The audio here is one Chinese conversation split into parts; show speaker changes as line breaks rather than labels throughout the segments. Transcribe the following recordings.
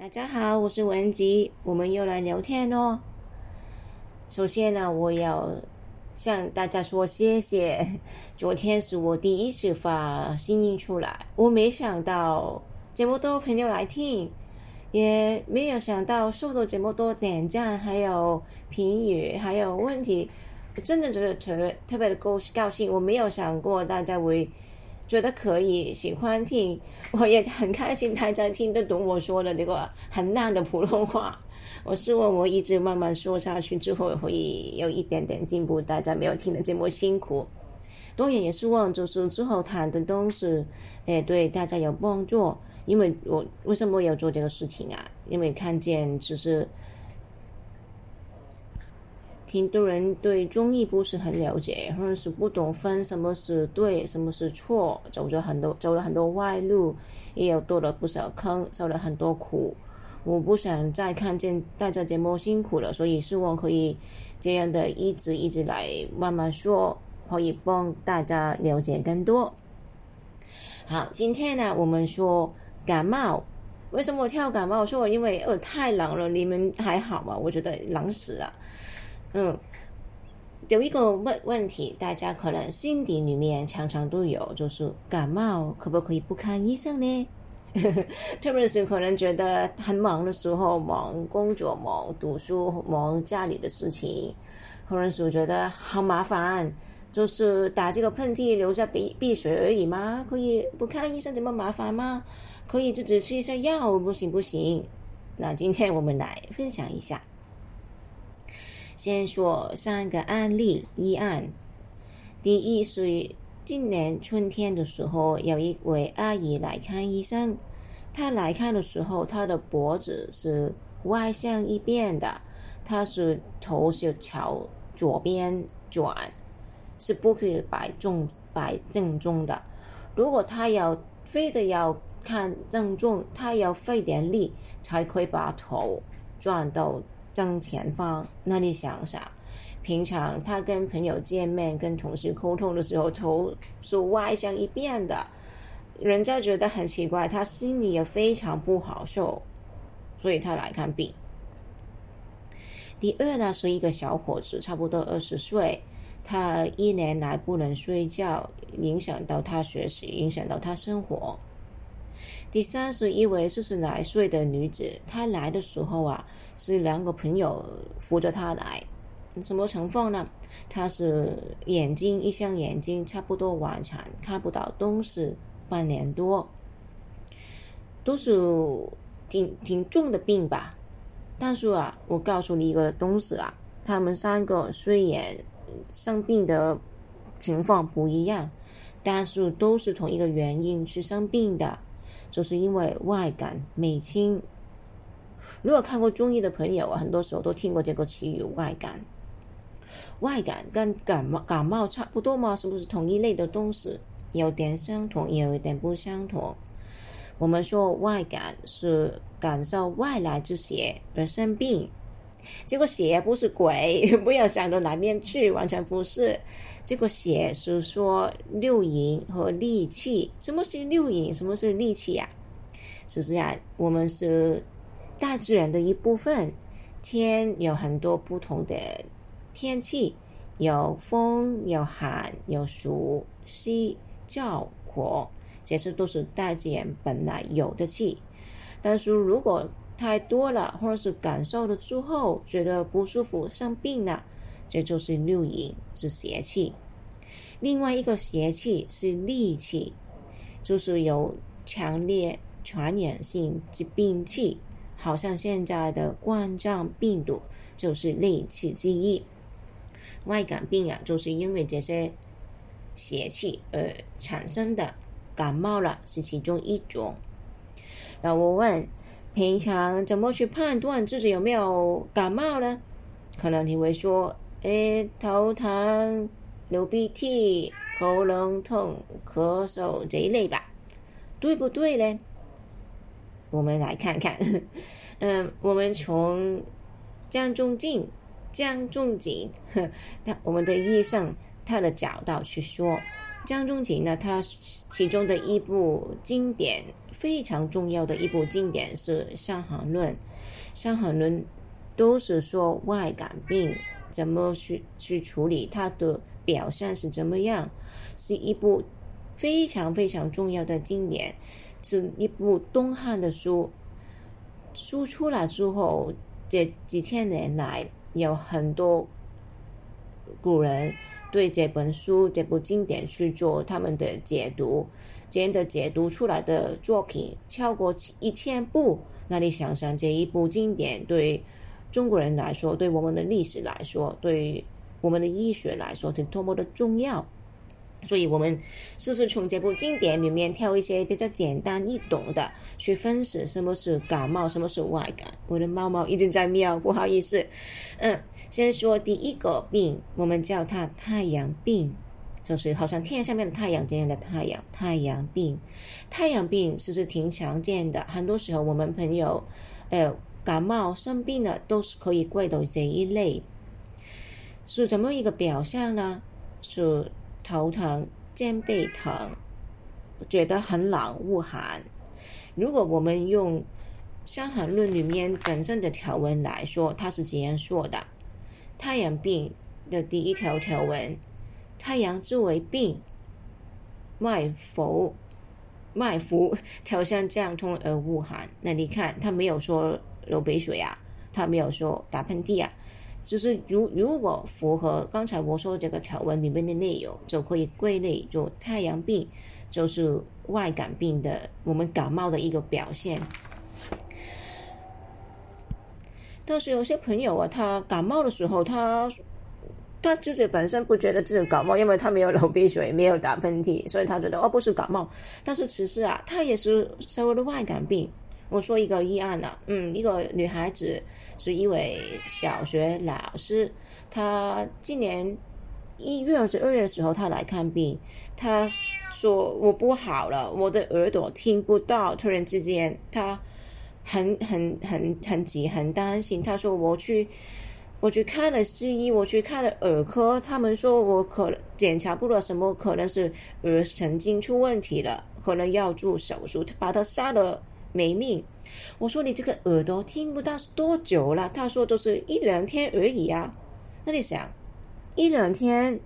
大家好，我是文吉，我们又来聊天哦。首先呢，我要向大家说谢谢。昨天是我第一次发声音出来，我没想到这么多朋友来听，也没有想到收到这么多点赞，还有评语，还有问题，真的觉得特特别的高高兴。我没有想过大家会。觉得可以，喜欢听，我也很开心，大家听得懂我说的这个很烂的普通话。我希望我一直慢慢说下去之后，会有一点点进步。大家没有听得这么辛苦，当然也希望就是之后谈的东西，哎，对大家有帮助。因为我为什么要做这个事情啊？因为看见就是。挺多人对中医不是很了解，或者是不懂分什么是对，什么是错，走着很多走了很多歪路，也有多了不少坑，受了很多苦。我不想再看见大家这么辛苦了，所以希望可以这样的一直一直来慢慢说，可以帮大家了解更多。好，今天呢，我们说感冒，为什么我跳感冒？说我因为呃太冷了，你们还好吗？我觉得冷死了。嗯，有一个问问题，大家可能心底里面常常都有，就是感冒可不可以不看医生呢？特别是可能觉得很忙的时候，忙工作、忙读书、忙家里的事情，可能是觉得好麻烦，就是打这个喷嚏流下鼻鼻水而已吗？可以不看医生这么麻烦吗？可以自己吃一下药，不行不行？那今天我们来分享一下。先说三个案例一案。第一是今年春天的时候，有一位阿姨来看医生。她来看的时候，她的脖子是歪向一边的，她是头是朝左边转，是不可以摆正摆正中的。如果她要非得要看正中，她要费点力才可以把头转到。正前方，那你想想，平常他跟朋友见面、跟同事沟通的时候，头是歪向一边的，人家觉得很奇怪，他心里也非常不好受，所以他来看病。第二呢，是一个小伙子，差不多二十岁，他一年来不能睡觉，影响到他学习，影响到他生活。第三是一位四十来岁的女子，她来的时候啊，是两个朋友扶着她来。什么情况呢？她是眼睛一双眼睛差不多完全看不到东西，半年多，都是挺挺重的病吧。但是啊，我告诉你一个东西啊，他们三个虽然生病的情况不一样，但是都是同一个原因去生病的。就是因为外感美清。如果看过中医的朋友，很多时候都听过这个词语“外感”。外感跟感冒感冒差不多吗？是不是同一类的东西？有点相同，也有一点不相同。我们说外感是感受外来之邪而生病，这个邪不是鬼，不要想到哪边去，完全不是。这个邪是说六淫和戾气。什么是六淫？什么是戾气呀？其实呀，我们是大自然的一部分。天有很多不同的天气，有风，有寒，有暑、湿、燥、火，这些都是大自然本来有的气。但是如果太多了，或者是感受了之后觉得不舒服、生病了。这就是六淫是邪气，另外一个邪气是戾气，就是有强烈传染性疾病气，好像现在的冠状病毒就是戾气之一。外感病啊，就是因为这些邪气而产生的，感冒了是其中一种。那我问，平常怎么去判断自己有没有感冒呢？可能你会说。诶，头疼、流鼻涕、喉咙痛、咳嗽这一类吧，对不对呢？我们来看看，嗯，我们从江仲景、江仲景，他我们的医生他的角度去说，江中景呢，他其中的一部经典，非常重要的一部经典是《伤寒论》。《伤寒论》都是说外感病怎么去去处理，它的表现是怎么样，是一部非常非常重要的经典，是一部东汉的书。书出来之后，这几千年来有很多古人。对这本书、这部经典去做他们的解读，这样的解读出来的作品超过一千部。那你想想，这一部经典对中国人来说，对我们的历史来说，对我们的医学来说，是多么的重要。所以，我们试试从这部经典里面挑一些比较简单易懂的去分析什么是感冒，什么是外感。我的猫猫一直在喵，不好意思，嗯。先说第一个病，我们叫它太阳病，就是好像天上面的太阳这样的太阳。太阳病，太阳病其实挺常见的。很多时候我们朋友，呃，感冒生病了，都是可以归到这一类。是怎么一个表象呢？是头疼、肩背疼，觉得很冷、恶寒。如果我们用《伤寒论》里面本身的条文来说，它是这样说的。太阳病的第一条条文：太阳之为病，脉浮，脉浮，条向降通而恶寒。那你看，他没有说流鼻水啊，他没有说打喷嚏啊，只是如如果符合刚才我说这个条文里面的内容，就可以归类做太阳病，就是外感病的我们感冒的一个表现。但是有些朋友啊，他感冒的时候，他他自己本身不觉得自己感冒，因为他没有流鼻水，没有打喷嚏，所以他觉得哦不是感冒。但是其实啊，他也是稍微的外感病。我说一个议案了，嗯，一个女孩子是一位小学老师，她今年一月或者二月的时候，她来看病，她说我不好了，我的耳朵听不到，突然之间她。很很很很急，很担心。她说：“我去，我去看了西医，我去看了耳科，他们说我可能检查不了什么，可能是耳神经出问题了，可能要做手术，把他杀了没命。”我说：“你这个耳朵听不到多久了？”他说：“都是一两天而已啊。”那你想，一两天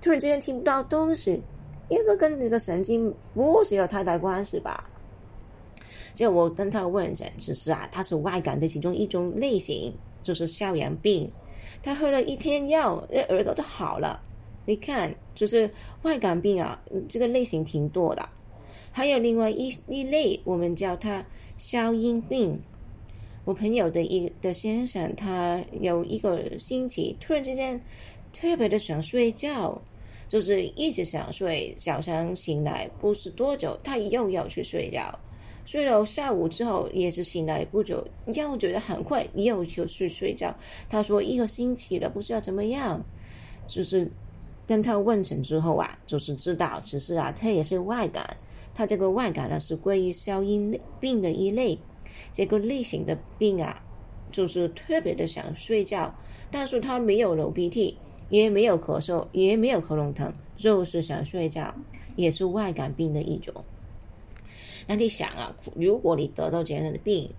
突然之间听不到东西，应该跟这个神经不是有太大关系吧？就我跟他问诊，只是啊，他是外感的其中一种类型，就是消炎病。他喝了一天药，耳朵就好了。你看，就是外感病啊，这个类型挺多的。还有另外一一类，我们叫它消音病。我朋友的一的先生，他有一个星期突然之间特别的想睡觉，就是一直想睡，早上醒来不是多久，他又要去睡觉。睡了下午之后，也是醒来不久，又觉得很困，又就去睡觉。他说一个星期了，不知道怎么样。就是跟他问诊之后啊，就是知道其实啊，他也是外感。他这个外感呢，是归于消音病的一类。这个类型的病啊，就是特别的想睡觉，但是他没有流鼻涕，也没有咳嗽，也没有喉咙疼，就是想睡觉，也是外感病的一种。那你想啊，如果你得到这样的病，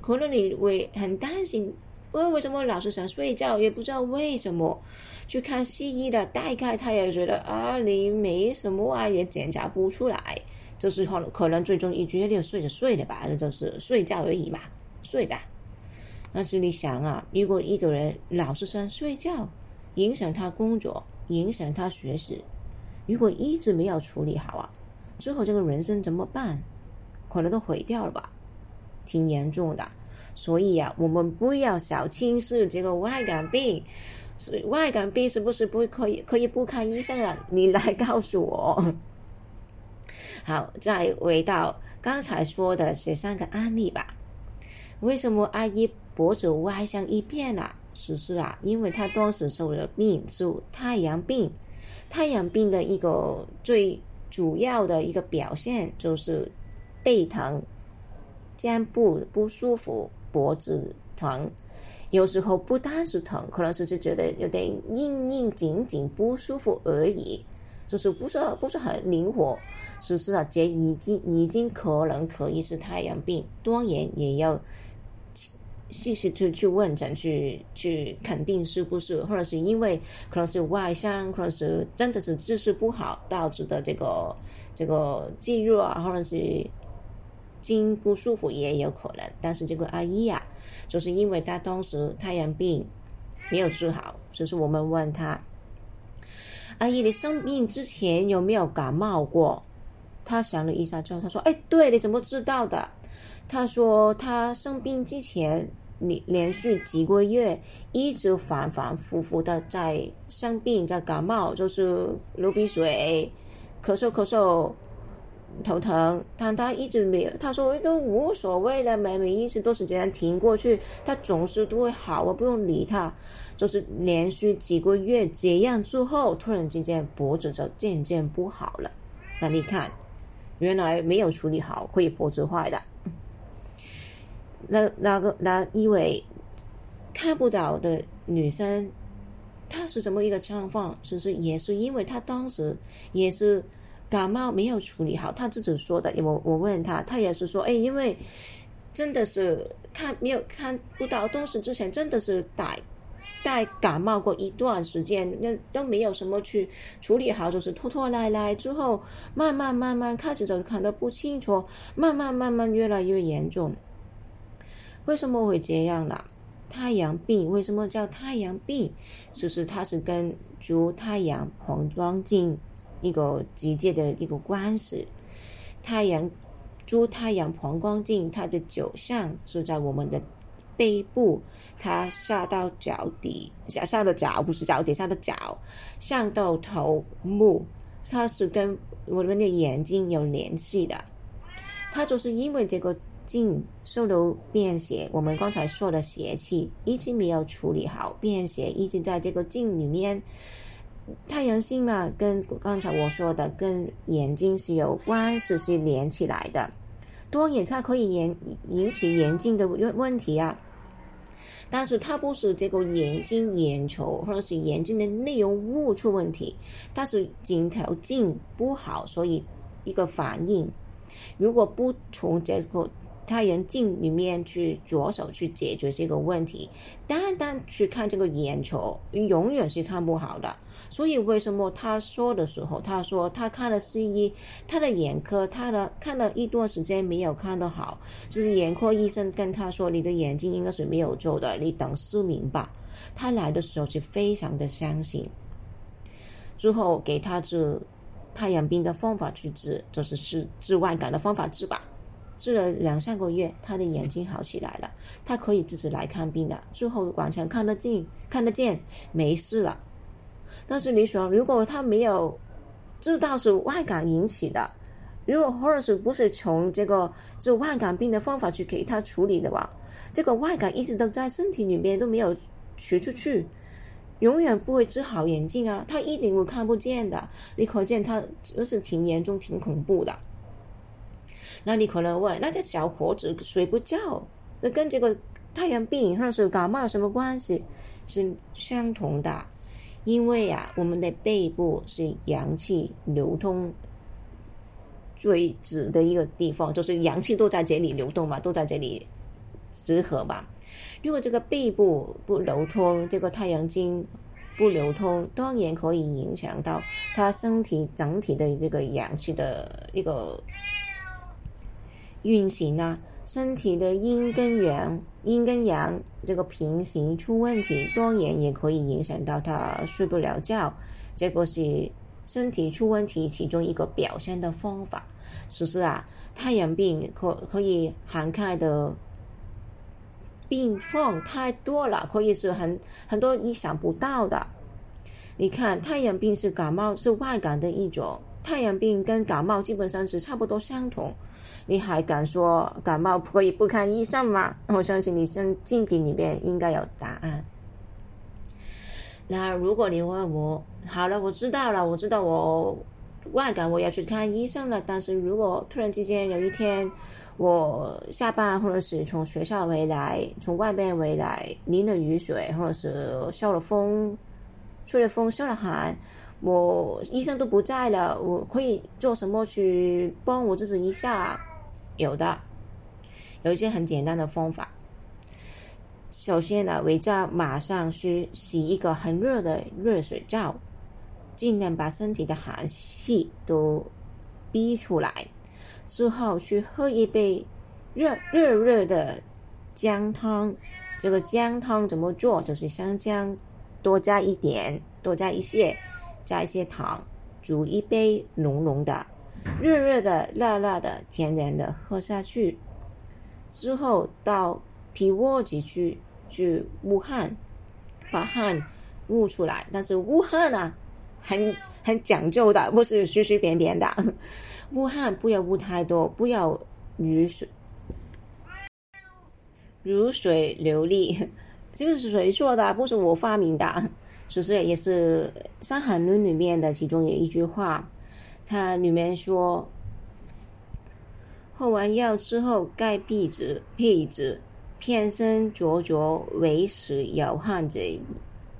可能你会很担心，为为什么老是想睡觉，也不知道为什么去看西医的，大概他也觉得啊，你没什么啊，也检查不出来，就是可能可能最终一觉就睡着睡了吧，就是睡觉而已嘛，睡吧。但是你想啊，如果一个人老是想睡觉，影响他工作，影响他学习，如果一直没有处理好啊，之后这个人生怎么办？可能都毁掉了吧，挺严重的。所以啊，我们不要小轻视这个外感病。是外感病是不是不可以可以不看医生啊？你来告诉我。好，再回到刚才说的这三个案例吧。为什么阿姨脖子歪向一边了？其实啊，因为她当时受了病是太阳病。太阳病的一个最主要的一个表现就是。背疼，肩部不舒服，脖子疼，有时候不单是疼，可能是就觉得有点硬硬紧紧不舒服而已。就是不是不是很灵活。只是啊，这已经已经可能可以是太阳病，当然也要细细去去问诊，去去肯定是不是，或者是因为可能是外伤，可能是真的是姿势不好导致的这个这个肌肉啊，或者是筋不舒服也有可能。但是这个阿姨啊，就是因为她当时太阳病没有治好，所以说我们问她，阿姨，你生病之前有没有感冒过？他想了一下之后，他说：“哎，对，你怎么知道的？”他说：“他生病之前，你连续几个月一直反反复复的在生病，在感冒，就是流鼻水、咳嗽、咳嗽、头疼。但他一直没有，他说都无所谓了，每每一次都是这样停过去，他总是都会好，我不用理他。就是连续几个月这样之后，突然之间脖子就渐渐不好了。那你看。”原来没有处理好，会脖子坏的。那那个那一位看不到的女生，她是什么一个情况？其实也是因为她当时也是感冒没有处理好，他自己说的。我我问他，他也是说，哎，因为真的是看没有看不到东西之前，真的是带。在感冒过一段时间，那都没有什么去处理好，就是拖拖拉拉之后，慢慢慢慢开始就看得不清楚，慢慢慢慢越来越严重。为什么会这样呢？太阳病为什么叫太阳病？其实它是跟足太阳膀胱经一个直接的一个关系。太阳足太阳膀胱经，它的九项是在我们的。背部，它下到脚底，下下到脚不是脚底，下到脚，上到头目，它是跟我们的眼睛有联系的。它就是因为这个镜受到便血，我们刚才说的邪气一直没有处理好，便血一直在这个镜里面。太阳星嘛，跟刚才我说的跟眼睛是有关系，是连起来的。多眼它可以引引起眼睛的问问题啊。但是它不是这个眼睛眼球或者是眼睛的内容物出问题，它是镜头镜不好，所以一个反应。如果不从这个太阳镜里面去着手去解决这个问题，单单去看这个眼球，永远是看不好的。所以为什么他说的时候，他说他看了西医，他的眼科，他的看了一段时间没有看得好，就是眼科医生跟他说，你的眼睛应该是没有救的，你等失明吧。他来的时候是非常的相信，之后给他治太阳病的方法去治，就是治治外感的方法治吧。治了两三个月，他的眼睛好起来了，他可以自己来看病了，之后完全看得见，看得见，没事了。但是你说，如果他没有知道是外感引起的，如果或者是不是从这个治外感病的方法去给他处理的话，这个外感一直都在身体里面都没有学出去，永远不会治好眼睛啊，他一定会看不见的。你可见他就是挺严重、挺恐怖的。那你可能问，那这小伙子睡不着，那跟这个太阳病或者是感冒有什么关系？是相同的。因为呀，我们的背部是阳气流通最直的一个地方，就是阳气都在这里流动嘛，都在这里直合嘛。如果这个背部不流通，这个太阳经不流通，当然可以影响到他身体整体的这个阳气的一个运行啊。身体的阴跟阳，阴跟阳这个平行出问题，当然也可以影响到他睡不了觉。这个是身体出问题其中一个表现的方法。其实啊，太阳病可可以涵盖的病况太多了，可以是很很多意想不到的。你看，太阳病是感冒是外感的一种，太阳病跟感冒基本上是差不多相同。你还敢说感冒可以不看医生吗？我相信你心镜底里面应该有答案。那如果你问我，好了，我知道了，我知道我外感我要去看医生了。但是如果突然之间有一天我下班或者是从学校回来，从外边回来淋了雨水，或者是受了风、吹了风、受了寒，我医生都不在了，我可以做什么去帮我自己一下？有的，有一些很简单的方法。首先呢，维家马上去洗一个很热的热水澡，尽量把身体的寒气都逼出来。之后去喝一杯热热热的姜汤。这个姜汤怎么做？就是生姜多加一点，多加一些，加一些糖，煮一杯浓浓的、热热的、辣辣的、甜甜的喝下去。之后到皮窝子去。去捂汗，把汗捂出来。但是捂汗呢，很很讲究的，不是随随便便的。捂汗不要捂太多，不要如水如水流利。这个是谁说的？不是我发明的，是不是也是《伤寒论》里面的其中有一句话？它里面说，喝完药之后盖被子，被子。偏身灼灼为时有汗者，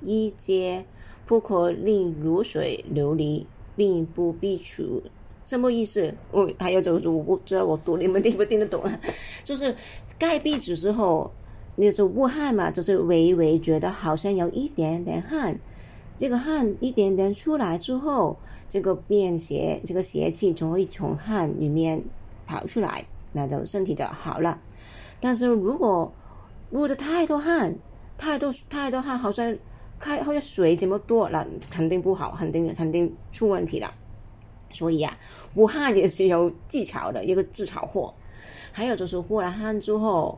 一皆不可令如水流离，并不必除。什么意思？我还有就是我不知道我读你们听不听得懂啊？就是盖被子之后，那种捂汗嘛，就是微微觉得好像有一点点汗，这个汗一点点出来之后，这个便邪，这个邪气就会从汗里面跑出来，那就身体就好了。但是如果捂的太多汗，太多太多汗，好像开好像水这么多了，肯定不好，肯定肯定出问题了。所以啊，捂汗也是有技巧的一个自嘲货。还有就是捂了汗之后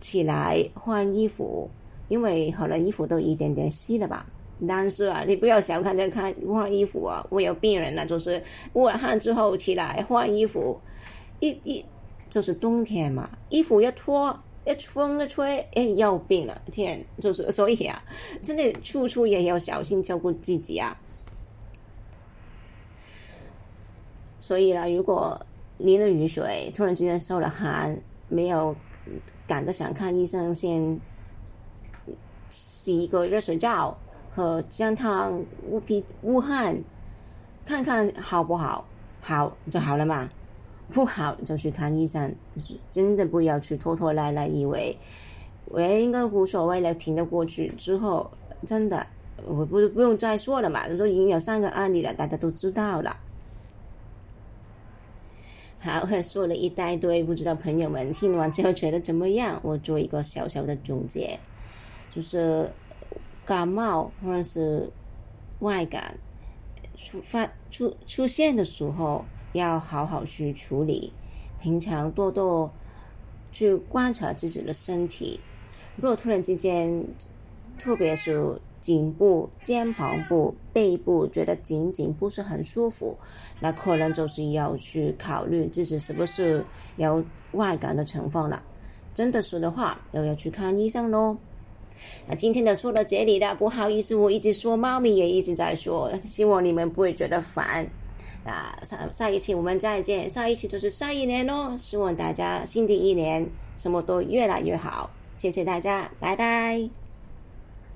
起来换衣服，因为可能衣服都一点点湿了吧。但是啊，你不要小看这看换衣服啊，我有病人了，就是捂了汗之后起来换衣服，一一。就是冬天嘛，衣服一脱，一风一吹，哎，要病了，天！就是所以啊，真的处处也要小心照顾自己啊。所以呢，如果淋了雨水，突然之间受了寒，没有赶着想看医生，先洗一个热水澡和姜汤乌皮乌汗，看看好不好？好就好了嘛。不好就去看医生，真的不要去拖拖拉拉，以为我应该无所谓了，挺得过去。之后真的，我不不用再说了嘛，都已经有三个案例了，大家都知道了。好，说了一大堆，不知道朋友们听完之后觉得怎么样？我做一个小小的总结，就是感冒或者是外感出发出出现的时候。要好好去处理，平常多多去观察自己的身体。如果突然之间，特别是颈部、肩膀部、背部觉得紧紧不是很舒服，那可能就是要去考虑自己是不是有外感的成分了。真的是的话，又要去看医生喽。那今天的说到这里了，不好意思，我一直说，猫咪也一直在说，希望你们不会觉得烦。那，下下一期我们再见，下一期就是下一年喽，希望大家新的一年什么都越来越好，谢谢大家，拜拜。